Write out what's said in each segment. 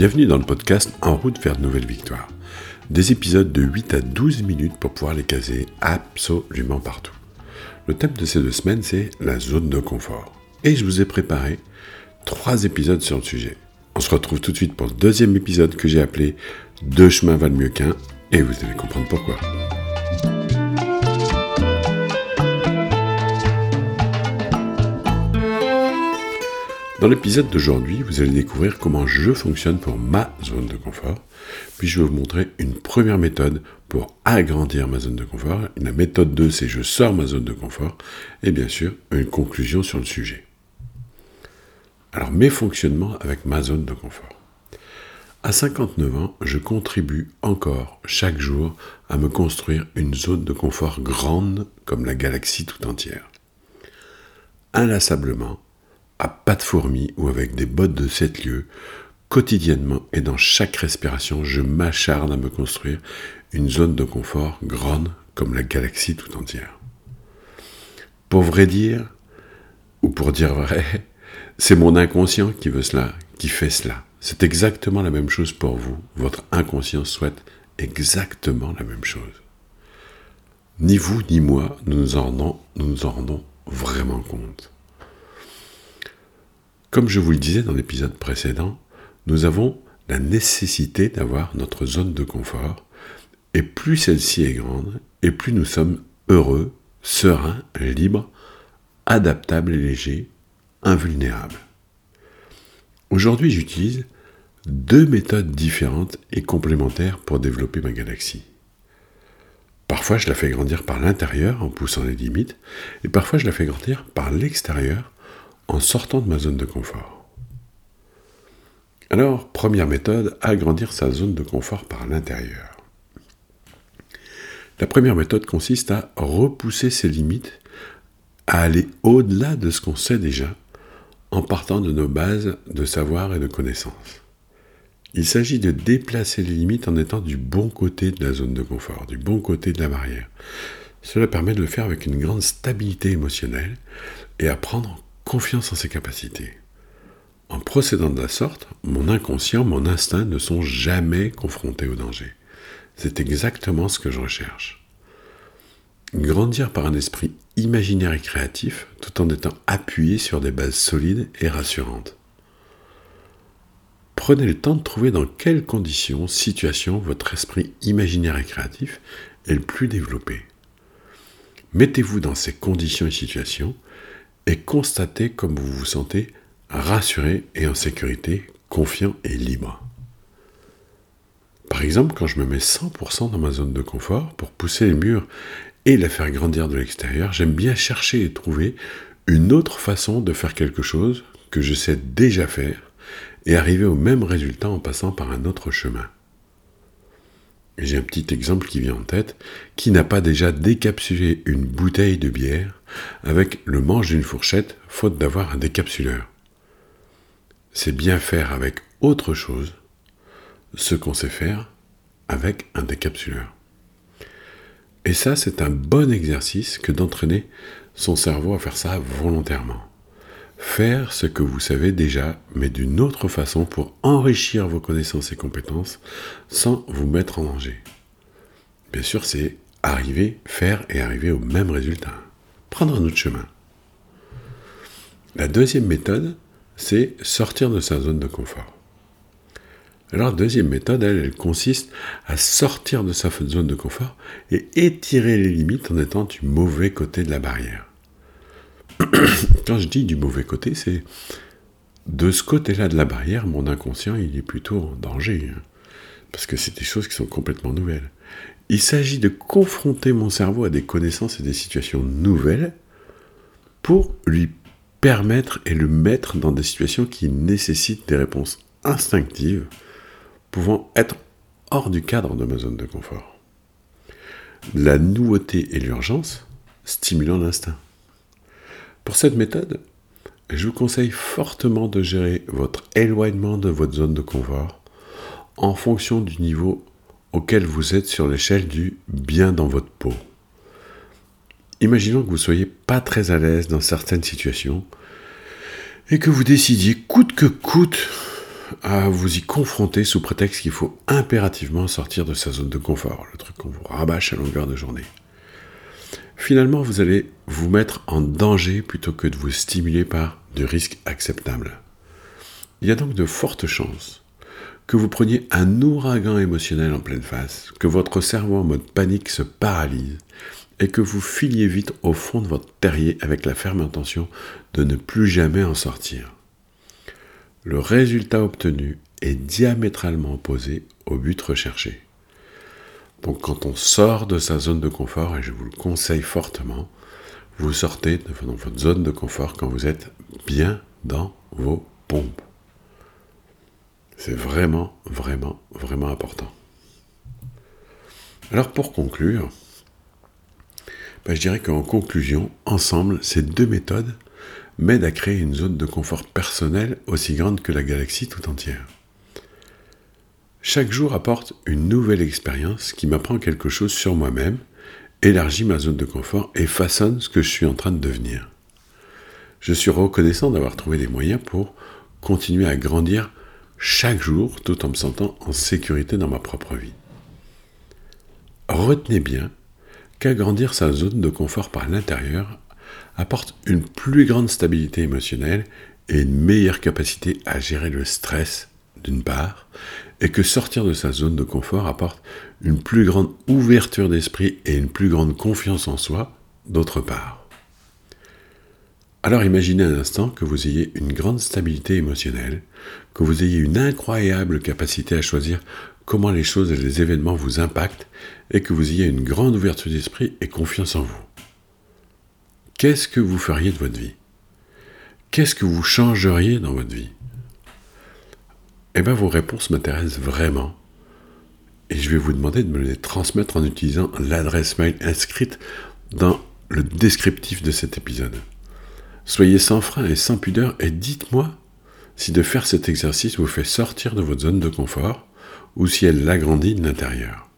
Bienvenue dans le podcast En route vers de nouvelles victoires. Des épisodes de 8 à 12 minutes pour pouvoir les caser absolument partout. Le thème de ces deux semaines, c'est la zone de confort. Et je vous ai préparé trois épisodes sur le sujet. On se retrouve tout de suite pour le deuxième épisode que j'ai appelé Deux chemins valent mieux qu'un, et vous allez comprendre pourquoi. Dans l'épisode d'aujourd'hui, vous allez découvrir comment je fonctionne pour ma zone de confort, puis je vais vous montrer une première méthode pour agrandir ma zone de confort. La méthode 2, c'est je sors ma zone de confort, et bien sûr, une conclusion sur le sujet. Alors, mes fonctionnements avec ma zone de confort. À 59 ans, je contribue encore chaque jour à me construire une zone de confort grande comme la galaxie tout entière. Inlassablement, à pas de fourmis ou avec des bottes de 7 lieues, quotidiennement et dans chaque respiration, je m'acharne à me construire une zone de confort grande comme la galaxie tout entière. Pour vrai dire, ou pour dire vrai, c'est mon inconscient qui veut cela, qui fait cela. C'est exactement la même chose pour vous. Votre inconscient souhaite exactement la même chose. Ni vous ni moi, nous nous en rendons, nous nous en rendons vraiment compte. Comme je vous le disais dans l'épisode précédent, nous avons la nécessité d'avoir notre zone de confort, et plus celle-ci est grande, et plus nous sommes heureux, sereins, libres, adaptables et légers, invulnérables. Aujourd'hui, j'utilise deux méthodes différentes et complémentaires pour développer ma galaxie. Parfois, je la fais grandir par l'intérieur en poussant les limites, et parfois, je la fais grandir par l'extérieur en sortant de ma zone de confort. Alors, première méthode, agrandir sa zone de confort par l'intérieur. La première méthode consiste à repousser ses limites, à aller au-delà de ce qu'on sait déjà, en partant de nos bases de savoir et de connaissances. Il s'agit de déplacer les limites en étant du bon côté de la zone de confort, du bon côté de la barrière. Cela permet de le faire avec une grande stabilité émotionnelle et à prendre confiance en ses capacités. En procédant de la sorte, mon inconscient, mon instinct ne sont jamais confrontés au danger. C'est exactement ce que je recherche. Grandir par un esprit imaginaire et créatif tout en étant appuyé sur des bases solides et rassurantes. Prenez le temps de trouver dans quelles conditions, situations votre esprit imaginaire et créatif est le plus développé. Mettez-vous dans ces conditions et situations et constatez comme vous vous sentez rassuré et en sécurité, confiant et libre. Par exemple, quand je me mets 100% dans ma zone de confort pour pousser les murs et la faire grandir de l'extérieur, j'aime bien chercher et trouver une autre façon de faire quelque chose que je sais déjà faire et arriver au même résultat en passant par un autre chemin. J'ai un petit exemple qui vient en tête. Qui n'a pas déjà décapsulé une bouteille de bière avec le manche d'une fourchette, faute d'avoir un décapsuleur C'est bien faire avec autre chose ce qu'on sait faire avec un décapsuleur. Et ça, c'est un bon exercice que d'entraîner son cerveau à faire ça volontairement faire ce que vous savez déjà, mais d'une autre façon pour enrichir vos connaissances et compétences sans vous mettre en danger. Bien sûr, c'est arriver, faire et arriver au même résultat. Prendre un autre chemin. La deuxième méthode, c'est sortir de sa zone de confort. Alors, la deuxième méthode, elle, elle consiste à sortir de sa zone de confort et étirer les limites en étant du mauvais côté de la barrière. Quand je dis du mauvais côté, c'est de ce côté-là de la barrière, mon inconscient, il est plutôt en danger. Hein. parce que c'est des choses qui sont complètement nouvelles. Il s'agit de confronter mon cerveau à des connaissances et des situations nouvelles pour lui permettre et le mettre dans des situations qui nécessitent des réponses instinctives, pouvant être hors du cadre de ma zone de confort. La nouveauté et l'urgence stimulant l'instinct. Pour cette méthode, je vous conseille fortement de gérer votre éloignement de votre zone de confort en fonction du niveau auquel vous êtes sur l'échelle du bien dans votre peau. Imaginons que vous soyez pas très à l'aise dans certaines situations et que vous décidiez coûte que coûte à vous y confronter sous prétexte qu'il faut impérativement sortir de sa zone de confort, le truc qu'on vous rabâche à longueur de journée. Finalement, vous allez vous mettre en danger plutôt que de vous stimuler par du risque acceptable. Il y a donc de fortes chances que vous preniez un ouragan émotionnel en pleine face, que votre cerveau en mode panique se paralyse et que vous filiez vite au fond de votre terrier avec la ferme intention de ne plus jamais en sortir. Le résultat obtenu est diamétralement opposé au but recherché. Donc quand on sort de sa zone de confort, et je vous le conseille fortement, vous sortez de votre zone de confort quand vous êtes bien dans vos pompes. C'est vraiment, vraiment, vraiment important. Alors pour conclure, ben, je dirais qu'en conclusion, ensemble, ces deux méthodes m'aident à créer une zone de confort personnelle aussi grande que la galaxie tout entière. Chaque jour apporte une nouvelle expérience qui m'apprend quelque chose sur moi-même, élargit ma zone de confort et façonne ce que je suis en train de devenir. Je suis reconnaissant d'avoir trouvé des moyens pour continuer à grandir chaque jour tout en me sentant en sécurité dans ma propre vie. Retenez bien qu'agrandir sa zone de confort par l'intérieur apporte une plus grande stabilité émotionnelle et une meilleure capacité à gérer le stress d'une part, et que sortir de sa zone de confort apporte une plus grande ouverture d'esprit et une plus grande confiance en soi d'autre part. Alors imaginez un instant que vous ayez une grande stabilité émotionnelle, que vous ayez une incroyable capacité à choisir comment les choses et les événements vous impactent et que vous ayez une grande ouverture d'esprit et confiance en vous. Qu'est-ce que vous feriez de votre vie? Qu'est-ce que vous changeriez dans votre vie? Eh bien, vos réponses m'intéressent vraiment. Et je vais vous demander de me les transmettre en utilisant l'adresse mail inscrite dans le descriptif de cet épisode. Soyez sans frein et sans pudeur et dites-moi si de faire cet exercice vous fait sortir de votre zone de confort ou si elle l'agrandit de l'intérieur.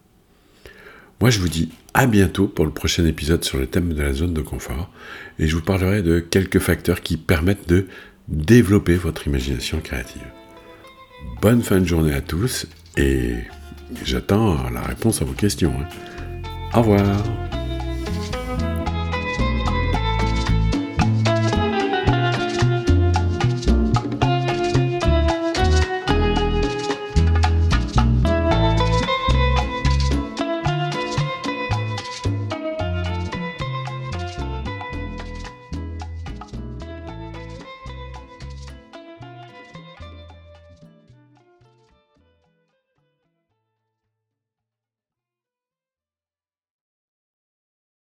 Moi, je vous dis à bientôt pour le prochain épisode sur le thème de la zone de confort et je vous parlerai de quelques facteurs qui permettent de développer votre imagination créative. Bonne fin de journée à tous et j'attends la réponse à vos questions. Hein. Au revoir